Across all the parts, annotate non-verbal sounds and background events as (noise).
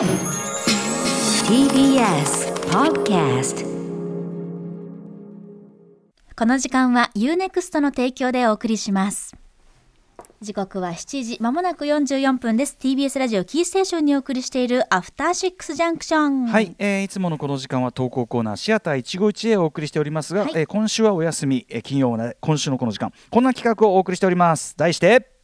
TBS Podcast この時間は UNEXT の提供でお送りします。時刻は7時まもなく44分です。TBS ラジオキーステーションにお送りしているアフターシックスジャンクションはい、えー、いつものこの時間は投稿コーナーシアター一期一会をお送りしておりますが、はい、えー、今週はお休み、えー、金曜は今週のこの時間こんな企画をお送りしております。題して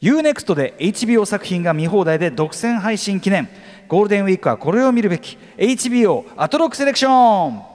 UNEXT で HBO 作品が見放題で独占配信記念。ゴールデンウィークはこれを見るべき。HBO アトロックセレクション。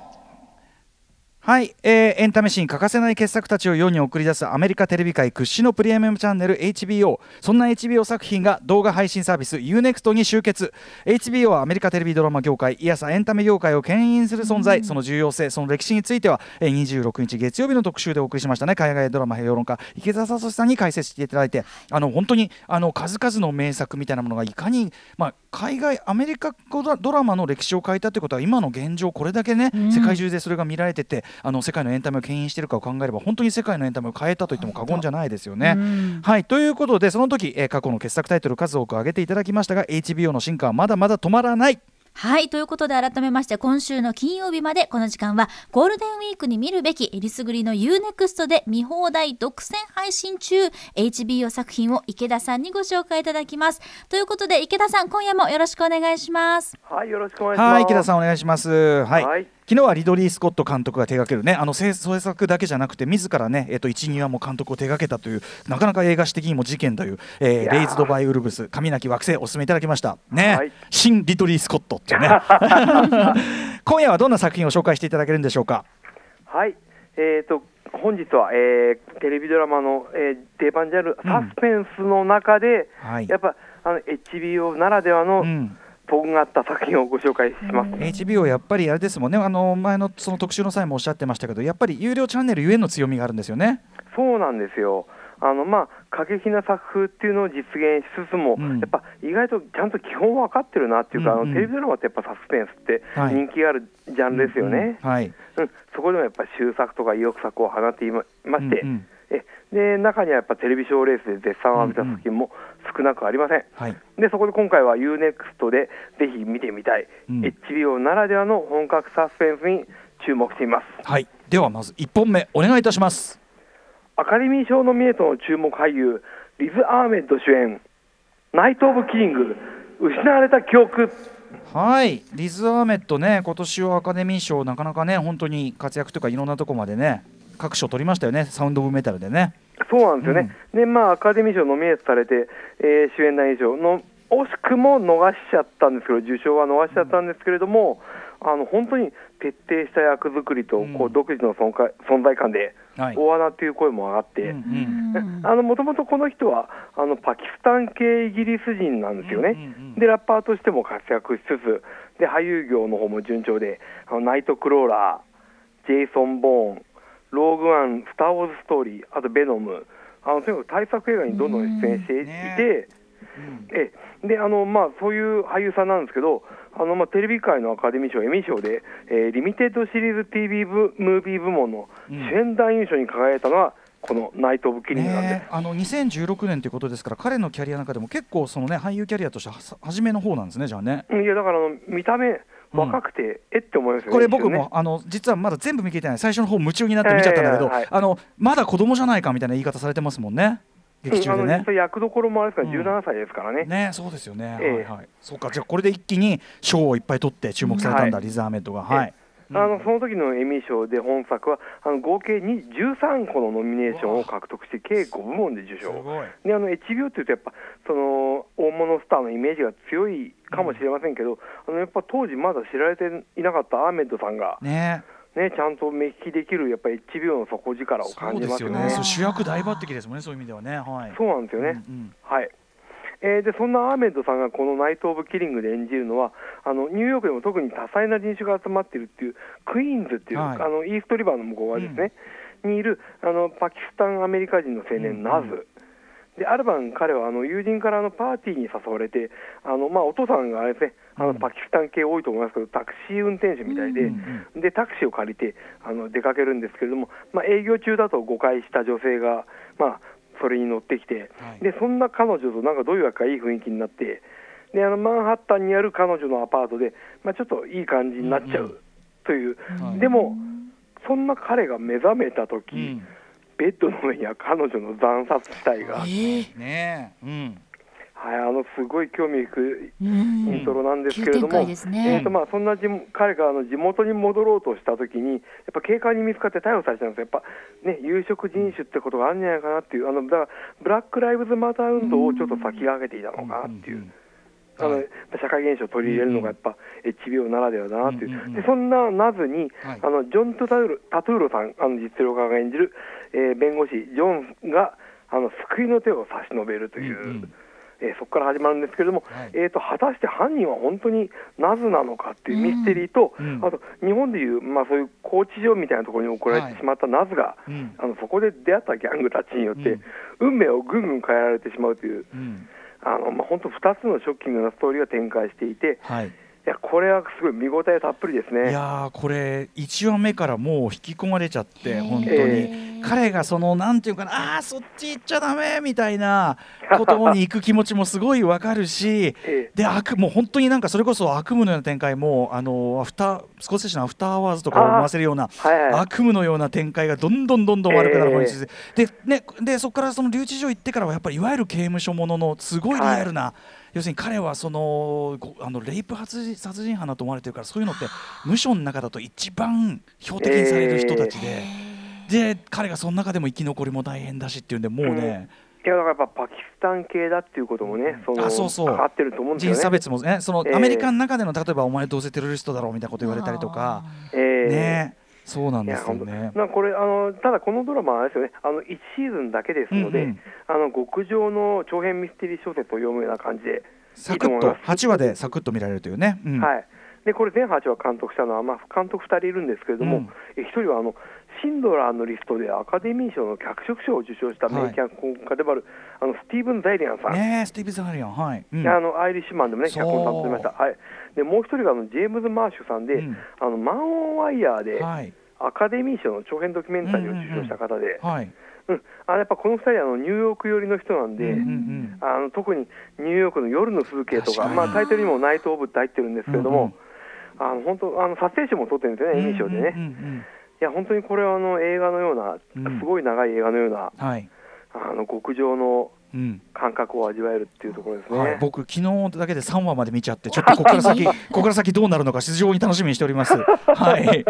はい、えー、エンタメシーン欠かせない傑作たちを世に送り出すアメリカテレビ界屈指のプレミアムチャンネル HBO そんな HBO 作品が動画配信サービス UNEXT に集結。HBO はアメリカテレビドラマ業界いやさエンタメ業界を牽引する存在、その重要性その歴史については、えー、26日月曜日の特集でお送りしましたね。海外ドラマ評論家池田聡さんに解説していただいてあの本当にあの数々の名作みたいなものがいかに、まあ、海外アメリカドラマの歴史を変えたということは今の現状これだけね、世界中でそれが見られててあの世界のエンタメを牽引しているかを考えれば本当に世界のエンタメを変えたと言っても過言じゃないですよね。はい。ということでその時、えー、過去の傑作タイトル数多く挙げていただきましたが HBO の進化はまだまだ止まらない。はい。ということで改めまして今週の金曜日までこの時間はゴールデンウィークに見るべきえりすぐりの UNEXT で見放題独占配信中。HBO 作品を池田さんにご紹介いただきます。ということで池田さん今夜もよろしくお願いします。はいよろしくお願いします。はい池田さんお願いします。はい、はい昨日はリドリー・スコット監督が手掛けるねあの制作だけじゃなくて自らねえっと一二話も監督を手掛けたというなかなか映画史的にも事件という、えー、レイズド・バイ・ウルブス神なき惑星お勧めいただきました。ね、はい、新リドリー・スコットっていうね。(laughs) 今夜はどんな作品を紹介していただけるんでしょうか？はい。えーと本日は、えー、テレビドラマの、えー、定番であるサスペンスの中で、うん。はい、やっぱあの HBO ならではの、うんとんがった作品をご紹介します。HBO やっぱりあれですもんね。あの前のその特集の際もおっしゃってましたけどやっぱり有料チャンネルゆえの強みがあるんですよね。そうなんですよ。あのまあ過激な作風っていうのを実現しつつも、うん、やっぱ意外とちゃんと基本分かってるなっていうか、うんうん、あのテレビドラマってやっぱサスペンスって人気があるジャンルですよね、はい、うん、そこでもやっぱ終作とか意欲作を放っていまして、うんうん。えで中にはやっぱテレビ賞レースで絶賛を浴びた作品も少なくありません、うんうんはい、でそこで今回は UNEXT でぜひ見てみたい、うん、HBO ならではの本格サスペンスに注目しています、はい、ではまず1本目お願いいたします。アカデミー賞ノミネートの注目俳優リズ・アーメッド主演「ナイト・オブ・キリング失われた記憶」はい。リズ・アーメッドね今年はアカデミー賞なかなかね本当に活躍とかいろんなところまでね各賞取りましたよね、サウンド・オブ・メタルでね。そうなんですよね、うん、でまあ、アカデミー賞ノミネートされて、えー、主演男優賞の惜しくも逃しちゃったんですけど、受賞は逃しちゃったんですけれども、うん、あの本当に徹底した役作りと、こう独自の存存在感で、大穴という声も上がって、もともとこの人はあのパキスタン系イギリス人なんですよね、でラッパーとしても活躍しつつ、で俳優業の方も順調で、あのナイトクローラー、ジェイソン・ボーン、ローグワン、スター・ウォーズ・ストーリー、あとベノム、あのとにかく大作映画にどんどん出演していて、ねうん、えであのまあ、そういう俳優さんなんですけど、あのまあ、テレビ界のアカデミー賞、エミー賞で、えー、リミテッドシリーズ TV ブムービー部門の主演男優賞に輝いたのは、このナイト・オブ・キリングなんです、ね、あの2016年ということですから、彼のキャリアの中でも結構その、ね、俳優キャリアとしては初めの方なんですね、じゃあね。いやだから見た目若くて、うん、えって思いますよね。これ僕も、あの実はまだ全部見切れてない最初の方夢中になって見ちゃったんだけど、はい、あのまだ子供じゃないかみたいな言い方されてますもんね。劇中でね。役どころもあれですから、17歳ですからね。ね、そうですよね。えー、はいはい。そうか、じゃあこれで一気に賞をいっぱい取って注目されたんだ、リザーメットが。はい。あのその時のエミー賞で本作はあの合計に13個のノミネーションを獲得して計5部門で受賞であの HBO っていうとやっぱその大物スターのイメージが強いかもしれませんけど、うん、あのやっぱ当時まだ知られていなかったアーメッドさんがねね、ちゃんと目利きできるやっぱり HBO の底力を感じますよね。よね主役大抜擢ですもんね、そういう意味ではね。はい、そうなんですよね。うんうん、はい。えー、でそんなアーメッドさんがこのナイト・オブ・キリングで演じるのはあのニューヨークでも特に多彩な人種が集まっているっていうクイーンズっていう、はい、あのイーストリバーの向こう側ですね、うん、にいるあのパキスタンアメリカ人の青年、ナズ。である晩、彼はあの友人からのパーティーに誘われて、あのまあ、お父さんがあれですね、あのパキスタン系多いと思いますけど、タクシー運転手みたいで、でタクシーを借りてあの出かけるんですけれども、まあ、営業中だと誤解した女性が、まあ、それに乗ってきて、はい、でそんな彼女となんかどういうわけかいい雰囲気になって、であのマンハッタンにある彼女のアパートで、まあ、ちょっといい感じになっちゃうという、はい。でも、そんな彼が目覚めたとき、うん。ベッドの上には彼女の惨殺死体が、はい、ねえ。うんあのすごい興味深いうん。イントロなんですけれども、えーとまあ、そんな彼があの地元に戻ろうとしたときに、やっぱ警官に見つかって逮捕されたんですよ、やっぱね、有色人種ってことがあるんじゃないかなっていう、あのだからブラック・ライブズ・マター運動をちょっと先駆けていたのかなっていう。あのはい。社会現象を取り入れるのがやっぱ HBO ならではだなっていう、でそんなナズに、はい。あのジョン・トゥタウロタトゥーロさん、あの実力家が演じる、えー弁護士、ジョンがあの救いの手を差し伸べるという、うんうんえーそこから始まるんですけれども、はい。えー、と果たして犯人は本当にナズなのかっていうミステリーと、うん。あと日本でいう、まあ、そういう拘置所みたいなところに送られてしまったナズが、うん。あのそこで出会ったギャングたちによって、うん。運命をぐんぐん変えられてしまうという。うん。あのまあ、本当、2つのショッキングなストーリーが展開していて、はいいやこれはすごい見応えたっぷりですね。いやーこれ1話目からもう引き込まれちゃって本当えに彼がそのなんていうかなあーそっち行っちゃダメみたいな (laughs) ことに行く気持ちもすごいわかるしええ。で悪もう本当になんかそれこそ悪夢のような展開もあのアフタースコセッシュのアフターアワーズとかを思わせるようなはいはい。悪夢のような展開がどんどんどんどん悪くなるでねでそこからその留置所行ってからはやっぱりいわゆる刑務所もののすごいリアルな、要するに彼はそのごあのレイプ殺人殺人犯だと思われてるからそういうのって無所の中だと一番標的にされる人たちで、で彼がその中でも生き残りも大変だしっていうんでもうね、いやだからやっぱパキスタン系だっていうこともね、そのあそうそう。ってると思うんですよね。人種差別もねそのええアメリカの中での例えばお前どうせテロリストだろうみたいなこと言われたりとか、ええねそうなんですよね。これあの、ただこのドラマはあれですよね、あの1シーズンだけですので、うんうん。あの極上の長編ミステリー小説を読むような感じでいサクッといと思います。8話でサクッと見られるというね。うん。はい、でこれ、全8話監督したのは、まあ、監督2人いるんですけれども、うん。え1人はあのシンドラーのリストでアカデミー賞の脚色賞を受賞したはい。名脚本家でもある、あのスティーブン・ザイリアンさん、ねえスティーブ・ザーリアンはい。うん。であのアイリッシュマンでもね、脚本担当しました、はい、でもう一人があのジェームズ・マーシュさんで、うん。あのマン・オン・ワイヤーで、はい。アカデミー賞の長編ドキュメンタリーを受賞した方で、はい。うん。あのやっぱこの2人はあのニューヨーク寄りの人なんで、うんうんあの特にニューヨークの夜の風景とか、まあ、タイトルにもナイト・オブって入ってるんですけれども、うんあの本当あの撮影賞も取ってるんですよね、エミー賞でね。うんうんうんいや本当にこれはあの映画のような、うん。すごい長い映画のような、はい。あの極上のうん。感覚を味わえるっていうところですね。はい、僕昨日だけで3話まで見ちゃってちょっとここから先 (laughs) ここから先どうなるのか非常に楽しみにしております。(laughs) はい。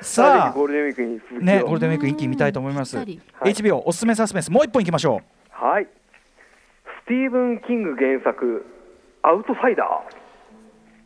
さあゴールデンウィークに続きをねゴールデンウィーク一気に見たいと思います。HBO おすすめサスペンスもう一本いきましょはい。スティーブン・キング原作、アウトサイダー。う。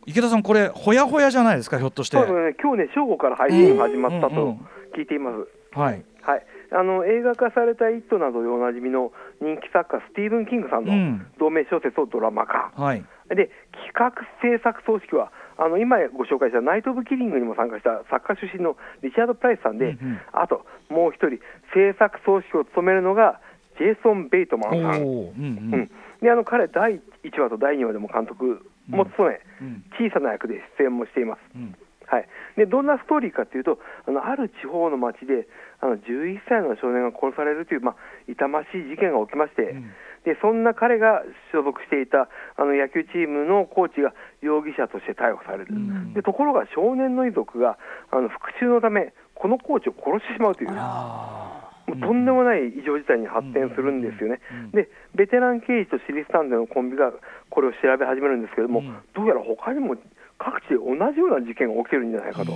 池田さんこれほやほやじゃないですかひょっとして。そうですね、今日ね、正午から配信が始まったとうんうんうん聞いています。はい。はい、あの映画化された「イット!」などでおなじみの人気作家スティーブン・キングさんのうん同名小説をドラマ化、はい。で企画制作組織はあの今ご紹介した「ナイト・オブ・キリング」にも参加した作家出身のリチャード・プライスさんで、うんうんあともう一人制作組織を務めるのがジェイソン・ベイトマおンさん、お。うんううんん。であの彼第1話と第2話でも監督も務め、うん小さな役で出演もしています。うんはい、でどんなストーリーかというとあのある地方の町であの11歳の少年が殺されるという、まあ、痛ましい事件が起きまして、ん。でそんな彼が所属していたあの野球チームのコーチが容疑者として逮捕される、でところが少年の遺族があの復讐のためこのコーチを殺してしまうという。あもうとんでもない異常事態に発展するんですよね、うんうんでベテラン刑事と私立探偵のコンビがこれを調べ始めるんですけれども、うん。どうやら他にも各地で同じような事件が起きてるんじゃないかと、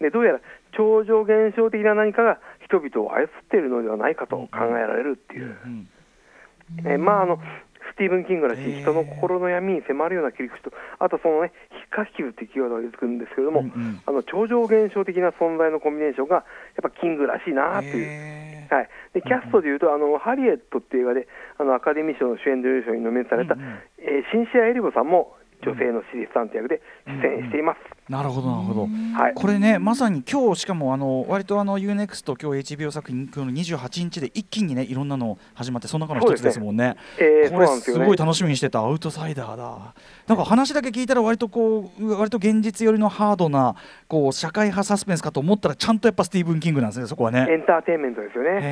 でどうやら超常現象的な何かが人々を操っているのではないかと考えられるっていう、うんえまああのスティーブン・キングらしい人の心の闇に迫るような切り口と、あとそのね、ヒカヒキズってキーワードが出てくるんですけれども、うんうん。あの超常現象的な存在のコンビネーションが、やっぱキングらしいなっていう。はい、でキャストでいうと、あのハリエットっていう映画であのアカデミー賞の主演女優賞にノミネートされた、うんうん。えーシンシア・エリボさんも女性の私立探偵役で出演しています。なるほどなるほど。はいこれねまさに今日しかもあの割とあの UNEXT 今日 HBO 作品今日の28日で一気にねいろんなの始まってその中の一つですもんね。えーこれすよねすごい楽しみにしてたアウトサイダーだ。なんか話だけ聞いたら割とこう割と現実寄りのハードなこう社会派サスペンスかと思ったらちゃんとやっぱスティーブン・キングなんですねそこはエね。ンターテインメントですよね。へえ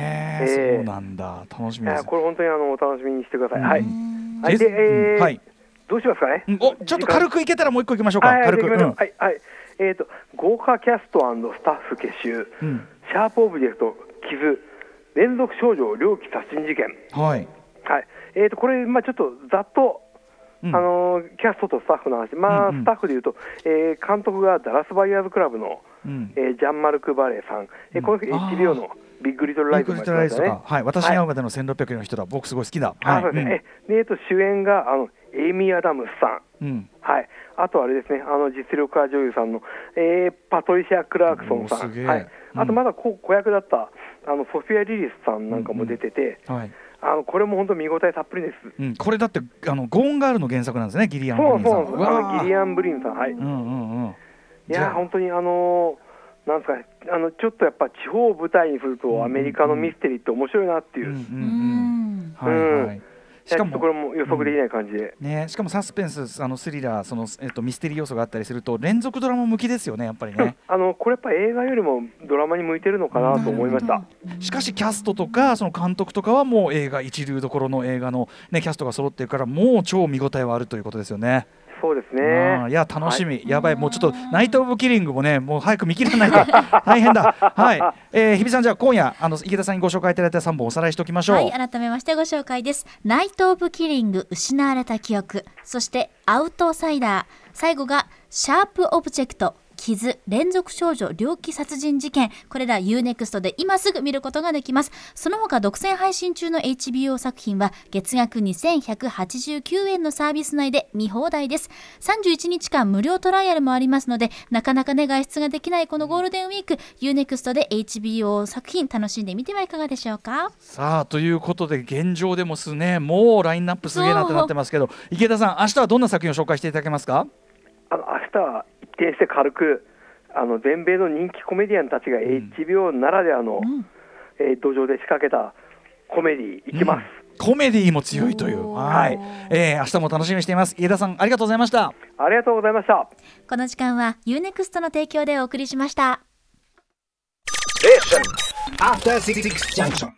えーそうなんだ楽しみです。これ本当にあのお楽しみにしてください。はい。うんはい、で、えーはいどうしますかね？おちょっと軽くいけたらもう一個いきましょうか、はい、軽く、はい、う。ん。はい、はい、えっ、と、豪華キャストスタッフ結集、うん。シャープオブジェクト、傷、連続少女猟奇殺人事件。はい。はい、えー、とこれ、まあ、ちょっとざっと、うん。あのーキャストとスタッフの話、まあスタッフでいうと、えー監督がダラス・バイヤーズクラブの、うん。えージャンマルク・バレーさん、えーこの HBO のビッグ・リトル・ライズもビッグリトルライやってましたね。ズとか、。はい、私に会うまでの1600の人だ、僕すごい好きだ。はい、でえでえーと主演があのエイミー・アダムスさん、うん。うんはい、あとあれですね、あの実力派女優さんの、えーパトリシア・クラークソンさん、はい、あとまだ子子役だったあのソフィア・リリスさんなんかも出てて、はい。あのこれも本当、見応えたっぷりです。うん、これだってあのゴーンガールの原作なんですね、ギリアン・ブそうリンさん。そうそう、あのギリアン。フリンさん、はい。うんうんうん。いや本当にあのーなんですかねあのちょっとやっぱ地方を舞台にするとアメリカのミステリーって面白いなっていう、いうんうんう。うん。んはいはい。しかやちょっとこれも。も予測できない感じで、ね、しかもサスペンス、あのスリラー、そのえっとミステリー要素があったりすると連続ドラマ向きですよね、やっぱりね。(laughs) あのこれやっぱ映画よりもドラマに向いてるのかなと思いました。しかしキャストとかその監督とかはもう映画一流どころの映画のねキャストが揃ってるからもう超見応えはあるということですよね。そうですね。いや楽しみ、やばい。もうちょっとナイトオブキリングもねもう早く見切らないと。大変だ。はい、えー、日比さんじゃあ今夜あの池田さんにご紹介いただいた3本おさらいしておきましょう。はい改めましてご紹介です。ナイト・オブ・キリング失われた記憶。そしてアウトサイダー。最後がシャープ・オブジェクト傷連続少女猟奇殺人事件。これら U-NEXT で今すぐ見ることができます。その他独占配信中の HBO 作品は月額2189円のサービス内で見放題です。31日間無料トライアルもありますのでなかなかね外出ができないこのゴールデンウィーク UNEXT で HBO 作品楽しんでみてはいかがでしょうか？さあということで現状でもすねもうラインナップすげえなってなってますけど池田さん明日はどんな作品を紹介していただけますか？あの明日は一転して軽くあの全米の人気コメディアンたちが HBO ならではの、えー土壌で仕掛けたコメディいきます。コメディも強いという。はい、えー、明日も楽しみにしています。池田さんありがとうございました。ありがとうございました。この時間は UNEXT の提供でお送りしました。After Six Junction.